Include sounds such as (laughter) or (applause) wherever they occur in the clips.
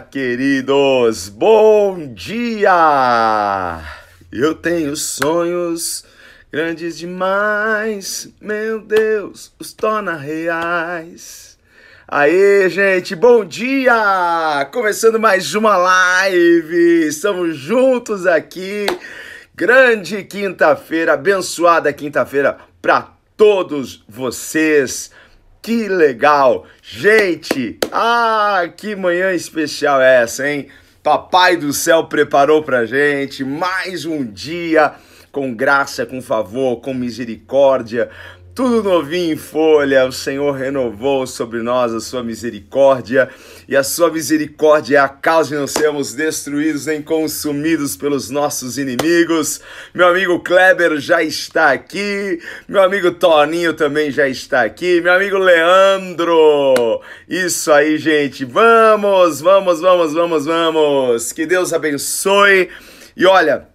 Queridos! Bom dia! Eu tenho sonhos grandes demais, meu Deus, os torna reais. Aê, gente, bom dia! Começando mais uma live, estamos juntos aqui. Grande quinta-feira, abençoada quinta-feira para todos vocês. Que legal! Gente, ah, que manhã especial é essa, hein? Papai do céu preparou pra gente mais um dia com graça, com favor, com misericórdia, tudo novinho em folha, o Senhor renovou sobre nós a sua misericórdia, e a sua misericórdia é a causa de não sermos destruídos nem consumidos pelos nossos inimigos. Meu amigo Kleber já está aqui, meu amigo Toninho também já está aqui, meu amigo Leandro. Isso aí, gente. Vamos, vamos, vamos, vamos, vamos. Que Deus abençoe. E olha,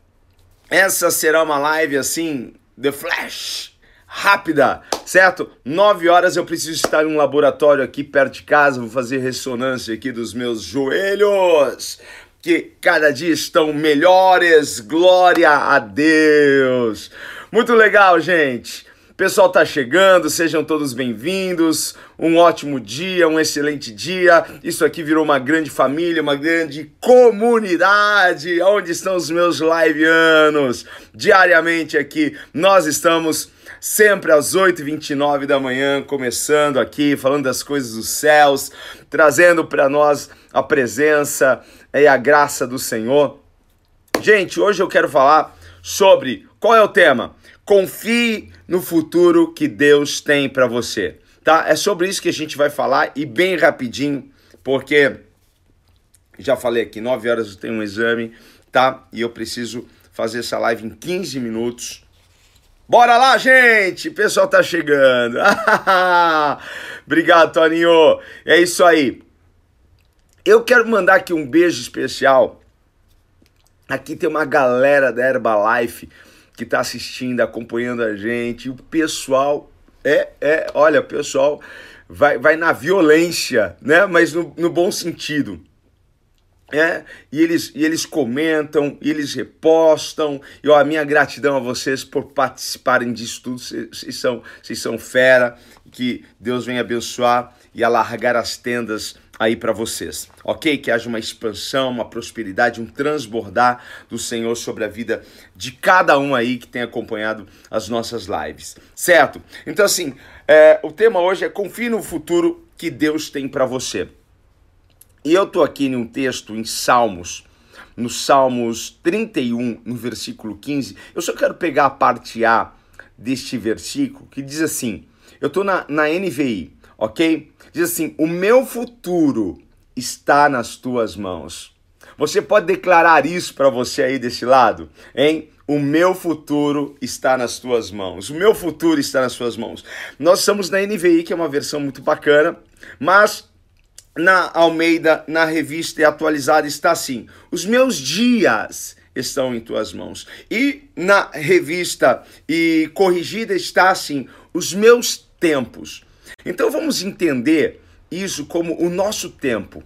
essa será uma live assim, The Flash rápida, certo? 9 horas eu preciso estar em um laboratório aqui perto de casa, vou fazer ressonância aqui dos meus joelhos, que cada dia estão melhores, glória a Deus. Muito legal, gente. O pessoal tá chegando, sejam todos bem-vindos. Um ótimo dia, um excelente dia. Isso aqui virou uma grande família, uma grande comunidade. Onde estão os meus liveanos? Diariamente aqui nós estamos sempre às 8h29 da manhã, começando aqui, falando das coisas dos céus, trazendo para nós a presença e a graça do Senhor. Gente, hoje eu quero falar sobre qual é o tema? Confie no futuro que Deus tem para você, tá? É sobre isso que a gente vai falar e bem rapidinho, porque já falei aqui, 9 horas eu tenho um exame, tá? E eu preciso fazer essa live em 15 minutos. Bora lá, gente! O pessoal tá chegando. (laughs) Obrigado, Toninho. É isso aí. Eu quero mandar aqui um beijo especial. Aqui tem uma galera da Herbalife que tá assistindo, acompanhando a gente. O pessoal é, é, olha, o pessoal vai, vai na violência, né? Mas no, no bom sentido. É, e eles, e eles comentam, e eles repostam. E ó, a minha gratidão a vocês por participarem disso tudo. Vocês são, são fera. Que Deus venha abençoar e alargar as tendas aí para vocês, ok? Que haja uma expansão, uma prosperidade, um transbordar do Senhor sobre a vida de cada um aí que tem acompanhado as nossas lives, certo? Então, assim, é, o tema hoje é confie no futuro que Deus tem para você. Eu estou aqui num texto em Salmos, no Salmos 31, no versículo 15. Eu só quero pegar a parte A deste versículo que diz assim: eu estou na, na NVI, ok? Diz assim: O meu futuro está nas tuas mãos. Você pode declarar isso para você aí desse lado, hein? O meu futuro está nas tuas mãos. O meu futuro está nas tuas mãos. Nós estamos na NVI, que é uma versão muito bacana, mas na Almeida, na revista atualizada, está assim: Os meus dias estão em tuas mãos. E na revista e corrigida está assim: Os meus tempos. Então vamos entender isso como o nosso tempo.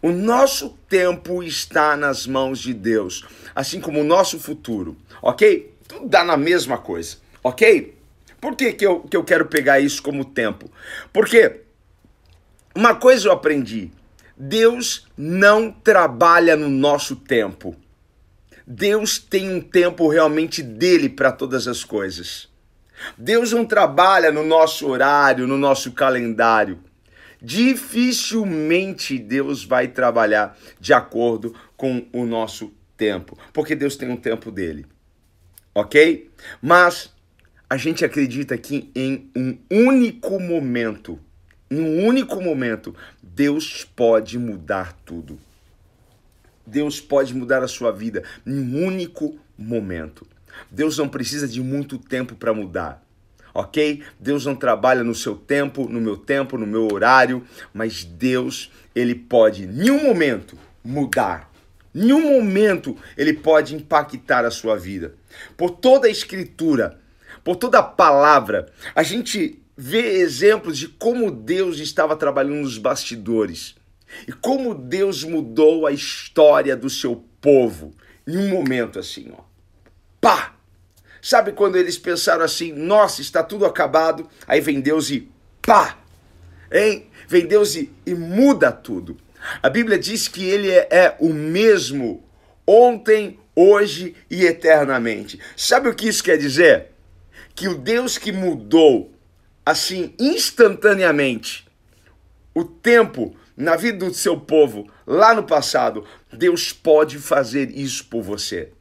O nosso tempo está nas mãos de Deus, assim como o nosso futuro, ok? Tudo dá na mesma coisa, ok? Por que, que, eu, que eu quero pegar isso como tempo? Porque uma coisa eu aprendi: Deus não trabalha no nosso tempo. Deus tem um tempo realmente dele para todas as coisas. Deus não trabalha no nosso horário, no nosso calendário. Dificilmente Deus vai trabalhar de acordo com o nosso tempo, porque Deus tem um tempo dele. Ok? Mas a gente acredita aqui em um único momento em um único momento, Deus pode mudar tudo. Deus pode mudar a sua vida em um único momento. Deus não precisa de muito tempo para mudar, ok? Deus não trabalha no seu tempo, no meu tempo, no meu horário, mas Deus, ele pode, em um momento, mudar. Em um momento, ele pode impactar a sua vida. Por toda a escritura, por toda a palavra, a gente vê exemplos de como Deus estava trabalhando nos bastidores. E como Deus mudou a história do seu povo em um momento assim, ó. Pá! Sabe quando eles pensaram assim, nossa, está tudo acabado, aí vem Deus e pá! Hein? Vem Deus e, e muda tudo. A Bíblia diz que ele é, é o mesmo ontem, hoje e eternamente. Sabe o que isso quer dizer? Que o Deus que mudou assim instantaneamente o tempo na vida do seu povo lá no passado, Deus pode fazer isso por você.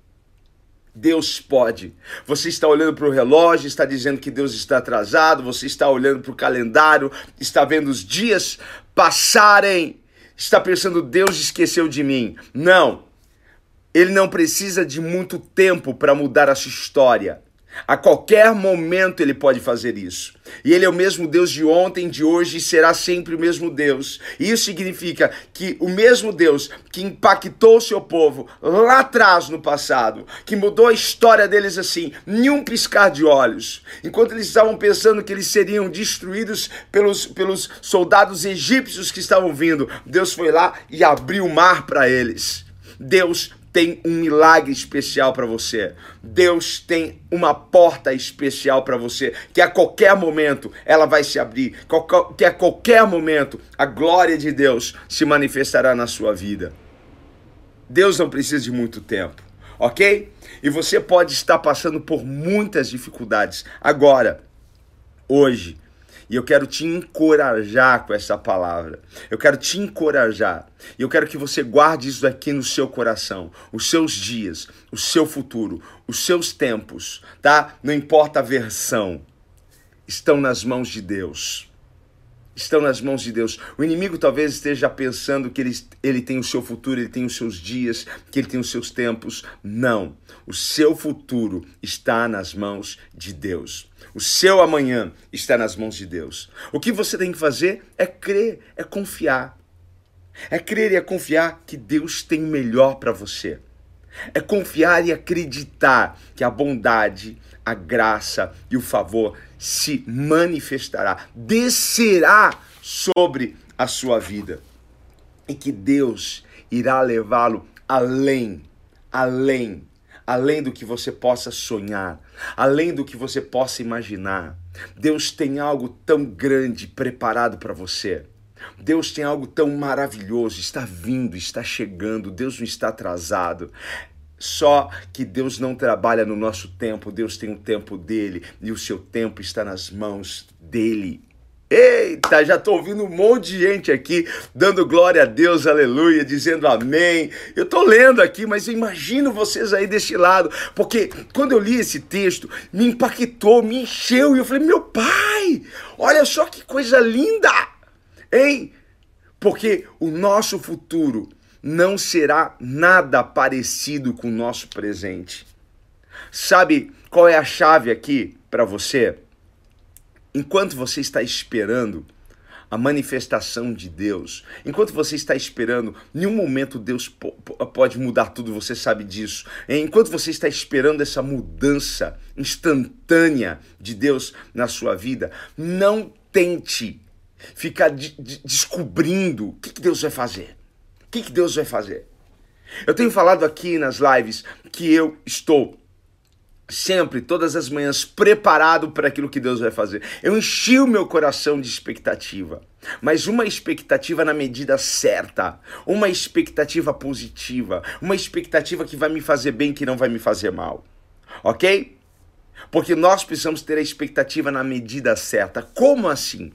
Deus pode. Você está olhando para o relógio, está dizendo que Deus está atrasado, você está olhando para o calendário, está vendo os dias passarem, está pensando, Deus esqueceu de mim. Não. Ele não precisa de muito tempo para mudar a sua história. A qualquer momento ele pode fazer isso. E ele é o mesmo Deus de ontem, de hoje e será sempre o mesmo Deus. E isso significa que o mesmo Deus que impactou o seu povo lá atrás no passado, que mudou a história deles assim, em um piscar de olhos, enquanto eles estavam pensando que eles seriam destruídos pelos, pelos soldados egípcios que estavam vindo, Deus foi lá e abriu o mar para eles. Deus tem um milagre especial para você. Deus tem uma porta especial para você, que a qualquer momento ela vai se abrir, que a qualquer momento a glória de Deus se manifestará na sua vida. Deus não precisa de muito tempo, ok? E você pode estar passando por muitas dificuldades agora, hoje e eu quero te encorajar com essa palavra. Eu quero te encorajar. E eu quero que você guarde isso aqui no seu coração. Os seus dias, o seu futuro, os seus tempos, tá? Não importa a versão. Estão nas mãos de Deus. Estão nas mãos de Deus. O inimigo talvez esteja pensando que ele, ele tem o seu futuro, ele tem os seus dias, que ele tem os seus tempos. Não. O seu futuro está nas mãos de Deus. O seu amanhã está nas mãos de Deus. O que você tem que fazer é crer, é confiar. É crer e é confiar que Deus tem melhor para você. É confiar e acreditar que a bondade, a graça e o favor se manifestará, descerá sobre a sua vida. E que Deus irá levá-lo além, além além do que você possa sonhar, além do que você possa imaginar. Deus tem algo tão grande preparado para você. Deus tem algo tão maravilhoso, está vindo, está chegando, Deus não está atrasado. Só que Deus não trabalha no nosso tempo, Deus tem o tempo dele e o seu tempo está nas mãos dele. Eita, já estou ouvindo um monte de gente aqui dando glória a Deus, aleluia, dizendo amém. Eu estou lendo aqui, mas eu imagino vocês aí deste lado, porque quando eu li esse texto, me impactou, me encheu e eu falei: meu pai, olha só que coisa linda, hein? Porque o nosso futuro não será nada parecido com o nosso presente. Sabe qual é a chave aqui para você? Enquanto você está esperando a manifestação de Deus, enquanto você está esperando, nenhum momento Deus pode mudar tudo, você sabe disso. Enquanto você está esperando essa mudança instantânea de Deus na sua vida, não tente ficar de de descobrindo o que, que Deus vai fazer. O que, que Deus vai fazer? Eu tenho falado aqui nas lives que eu estou sempre, todas as manhãs, preparado para aquilo que Deus vai fazer. Eu enchi o meu coração de expectativa, mas uma expectativa na medida certa, uma expectativa positiva, uma expectativa que vai me fazer bem, que não vai me fazer mal. Ok? Porque nós precisamos ter a expectativa na medida certa. Como assim?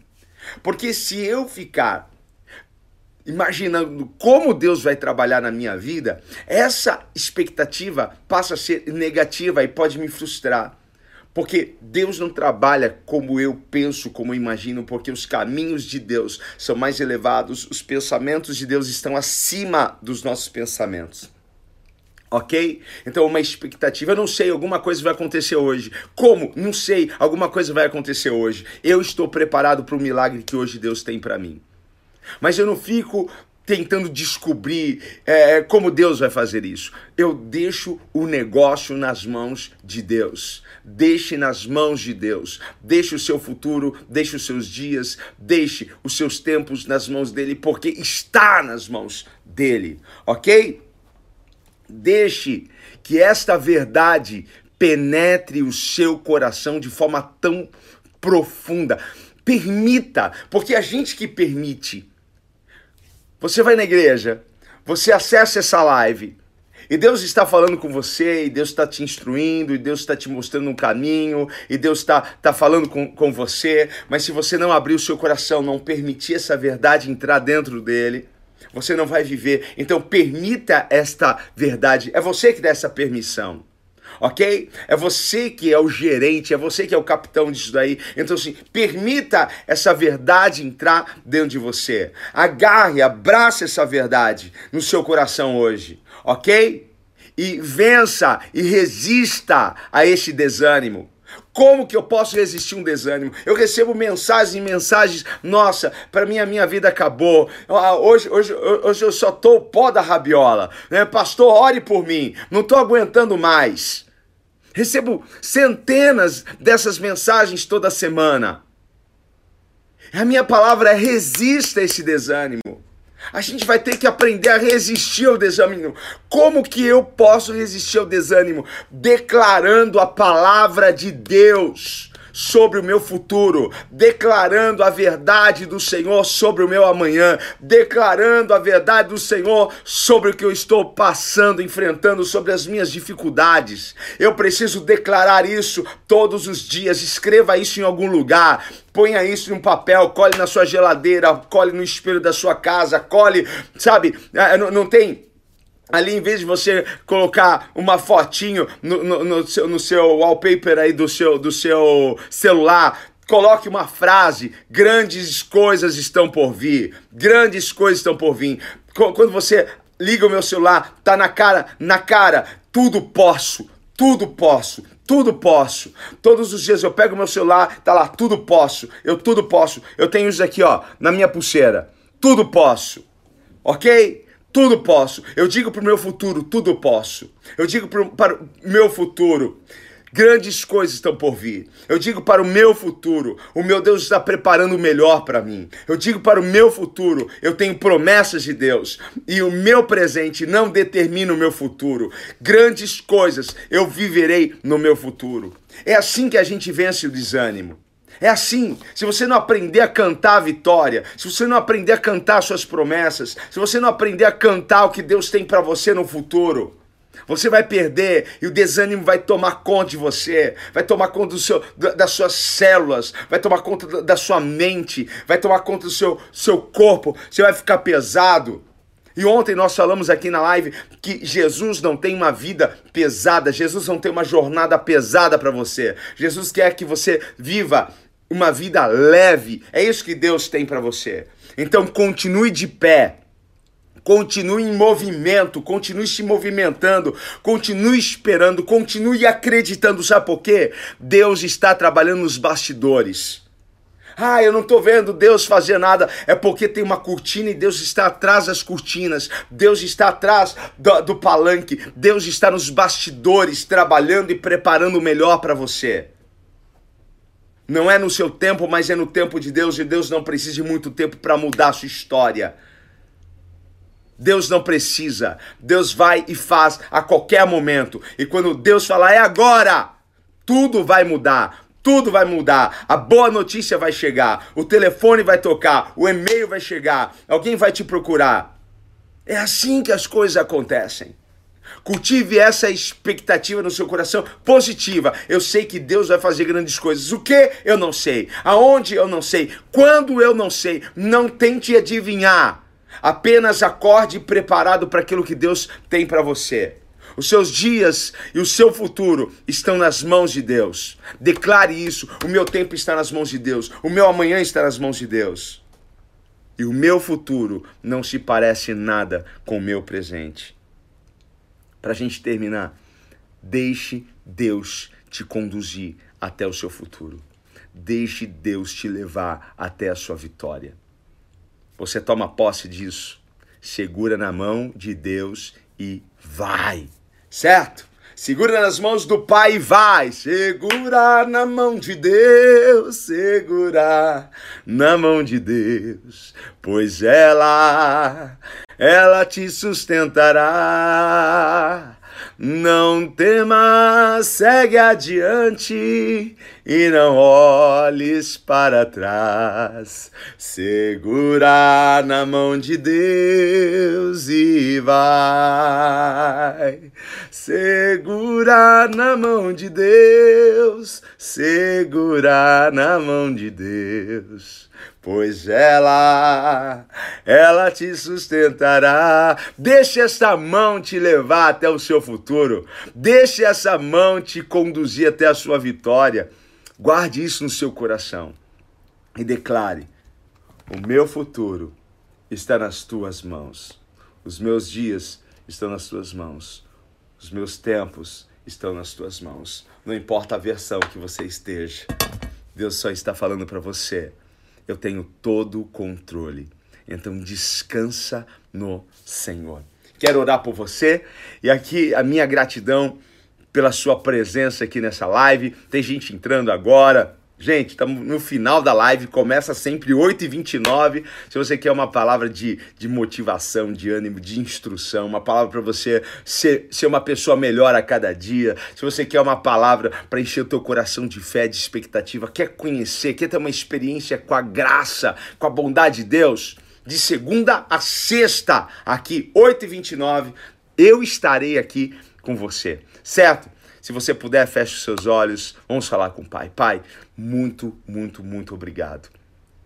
Porque se eu ficar imaginando como Deus vai trabalhar na minha vida, essa expectativa passa a ser negativa e pode me frustrar. Porque Deus não trabalha como eu penso, como eu imagino, porque os caminhos de Deus são mais elevados, os pensamentos de Deus estão acima dos nossos pensamentos. Ok? Então, uma expectativa, eu não sei, alguma coisa vai acontecer hoje. Como? Não sei, alguma coisa vai acontecer hoje. Eu estou preparado para o milagre que hoje Deus tem para mim. Mas eu não fico tentando descobrir é, como Deus vai fazer isso. Eu deixo o negócio nas mãos de Deus. Deixe nas mãos de Deus. Deixe o seu futuro, deixe os seus dias, deixe os seus tempos nas mãos dele, porque está nas mãos dele, ok? Deixe que esta verdade penetre o seu coração de forma tão profunda. Permita, porque a gente que permite. Você vai na igreja, você acessa essa live, e Deus está falando com você, e Deus está te instruindo, e Deus está te mostrando um caminho, e Deus está tá falando com, com você, mas se você não abrir o seu coração, não permitir essa verdade entrar dentro dele, você não vai viver. Então permita esta verdade. É você que dá essa permissão ok? É você que é o gerente, é você que é o capitão disso daí. Então, assim, permita essa verdade entrar dentro de você. Agarre, abrace essa verdade no seu coração hoje ok? E vença e resista a este desânimo. Como que eu posso resistir um desânimo? Eu recebo mensagens e mensagens, nossa, para mim a minha vida acabou. Ah, hoje, hoje, hoje eu só tô o pó da rabiola. Né? Pastor, ore por mim. Não tô aguentando mais. Recebo centenas dessas mensagens toda semana. A minha palavra é resista a esse desânimo. A gente vai ter que aprender a resistir ao desânimo. Como que eu posso resistir ao desânimo? Declarando a palavra de Deus sobre o meu futuro, declarando a verdade do Senhor sobre o meu amanhã, declarando a verdade do Senhor sobre o que eu estou passando, enfrentando, sobre as minhas dificuldades. Eu preciso declarar isso todos os dias. Escreva isso em algum lugar. Ponha isso em um papel, cole na sua geladeira, cole no espelho da sua casa, cole, sabe? Ah, não, não tem Ali, em vez de você colocar uma fotinho no, no, no, seu, no seu wallpaper aí do seu, do seu celular, coloque uma frase: grandes coisas estão por vir. Grandes coisas estão por vir. Quando você liga o meu celular, tá na cara, na cara, tudo posso, tudo posso, tudo posso. Todos os dias eu pego meu celular, tá lá, tudo posso. Eu tudo posso. Eu tenho isso aqui, ó, na minha pulseira. Tudo posso. OK? Tudo posso. Eu digo para o meu futuro, tudo posso. Eu digo pro, para o meu futuro, grandes coisas estão por vir. Eu digo para o meu futuro, o meu Deus está preparando o melhor para mim. Eu digo para o meu futuro, eu tenho promessas de Deus e o meu presente não determina o meu futuro. Grandes coisas eu viverei no meu futuro. É assim que a gente vence o desânimo. É assim. Se você não aprender a cantar a vitória, se você não aprender a cantar suas promessas, se você não aprender a cantar o que Deus tem para você no futuro, você vai perder e o desânimo vai tomar conta de você, vai tomar conta do seu, das suas células, vai tomar conta da sua mente, vai tomar conta do seu, seu corpo, você vai ficar pesado. E ontem nós falamos aqui na live que Jesus não tem uma vida pesada, Jesus não tem uma jornada pesada para você. Jesus quer que você viva uma vida leve. É isso que Deus tem para você. Então continue de pé. Continue em movimento, continue se movimentando, continue esperando, continue acreditando. Sabe por quê? Deus está trabalhando nos bastidores. Ah, eu não estou vendo Deus fazer nada. É porque tem uma cortina e Deus está atrás das cortinas. Deus está atrás do, do palanque. Deus está nos bastidores trabalhando e preparando o melhor para você. Não é no seu tempo, mas é no tempo de Deus, e Deus não precisa de muito tempo para mudar a sua história. Deus não precisa. Deus vai e faz a qualquer momento. E quando Deus falar é agora, tudo vai mudar. Tudo vai mudar. A boa notícia vai chegar. O telefone vai tocar. O e-mail vai chegar. Alguém vai te procurar. É assim que as coisas acontecem. Cultive essa expectativa no seu coração positiva. Eu sei que Deus vai fazer grandes coisas. O que? Eu não sei. Aonde? Eu não sei. Quando? Eu não sei. Não tente adivinhar. Apenas acorde preparado para aquilo que Deus tem para você. Os seus dias e o seu futuro estão nas mãos de Deus. Declare isso. O meu tempo está nas mãos de Deus. O meu amanhã está nas mãos de Deus. E o meu futuro não se parece nada com o meu presente para a gente terminar, deixe Deus te conduzir até o seu futuro. Deixe Deus te levar até a sua vitória. Você toma posse disso. segura na mão de Deus e vai, certo? Segura nas mãos do Pai e vai. Segura na mão de Deus, segura na mão de Deus, pois ela, ela te sustentará. Não temas, segue adiante e não olhes para trás. Segura na mão de Deus e vai. Segura na mão de Deus, segura na mão de Deus pois ela, ela te sustentará. Deixe essa mão te levar até o seu futuro. Deixe essa mão te conduzir até a sua vitória. Guarde isso no seu coração e declare: O meu futuro está nas tuas mãos. Os meus dias estão nas tuas mãos. Os meus tempos estão nas tuas mãos. Não importa a versão que você esteja. Deus só está falando para você eu tenho todo o controle. Então descansa no Senhor. Quero orar por você e aqui a minha gratidão pela sua presença aqui nessa live. Tem gente entrando agora. Gente, estamos no final da live, começa sempre 8h29. Se você quer uma palavra de, de motivação, de ânimo, de instrução, uma palavra para você ser, ser uma pessoa melhor a cada dia, se você quer uma palavra para encher o teu coração de fé, de expectativa, quer conhecer, quer ter uma experiência com a graça, com a bondade de Deus, de segunda a sexta, aqui 8h29, eu estarei aqui com você, certo? Se você puder, feche os seus olhos. Vamos falar com o Pai. Pai, muito, muito, muito obrigado.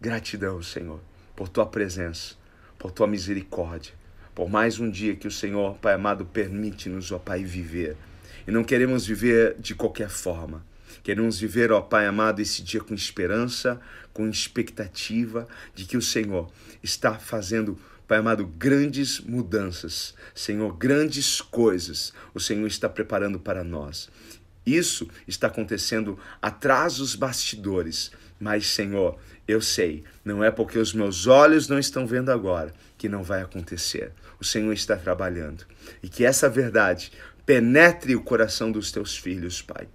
Gratidão, Senhor, por tua presença, por tua misericórdia, por mais um dia que o Senhor, Pai amado, permite-nos, ó Pai, viver. E não queremos viver de qualquer forma. Queremos viver, ó Pai amado, esse dia com esperança, com expectativa de que o Senhor está fazendo Pai amado, grandes mudanças, Senhor, grandes coisas o Senhor está preparando para nós. Isso está acontecendo atrás dos bastidores, mas, Senhor, eu sei, não é porque os meus olhos não estão vendo agora que não vai acontecer. O Senhor está trabalhando. E que essa verdade penetre o coração dos teus filhos, Pai.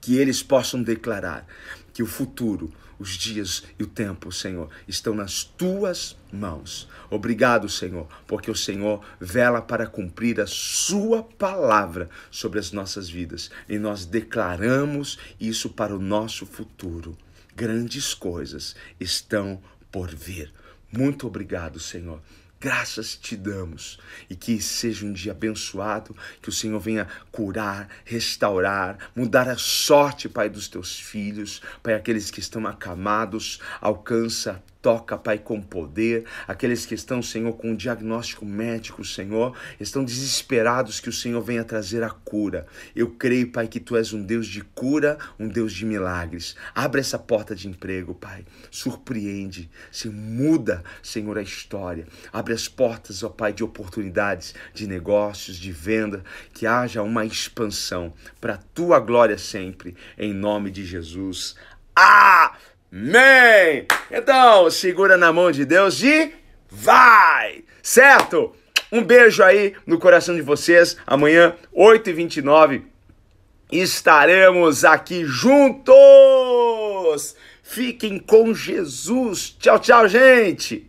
Que eles possam declarar que o futuro, os dias e o tempo, Senhor, estão nas tuas mãos. Obrigado, Senhor, porque o Senhor vela para cumprir a Sua palavra sobre as nossas vidas e nós declaramos isso para o nosso futuro. Grandes coisas estão por vir. Muito obrigado, Senhor. Graças te damos e que seja um dia abençoado, que o Senhor venha curar, restaurar, mudar a sorte, Pai, dos teus filhos, Pai, aqueles que estão acamados, alcança Toca, Pai, com poder. Aqueles que estão, Senhor, com um diagnóstico médico, Senhor, estão desesperados que o Senhor venha trazer a cura. Eu creio, Pai, que Tu és um Deus de cura, um Deus de milagres. Abre essa porta de emprego, Pai. Surpreende, se muda, Senhor, a história. Abre as portas, ó Pai, de oportunidades, de negócios, de venda. Que haja uma expansão para a Tua glória sempre. Em nome de Jesus. Ah! Amém! Então, segura na mão de Deus e vai! Certo? Um beijo aí no coração de vocês. Amanhã, 8h29, estaremos aqui juntos! Fiquem com Jesus. Tchau, tchau, gente!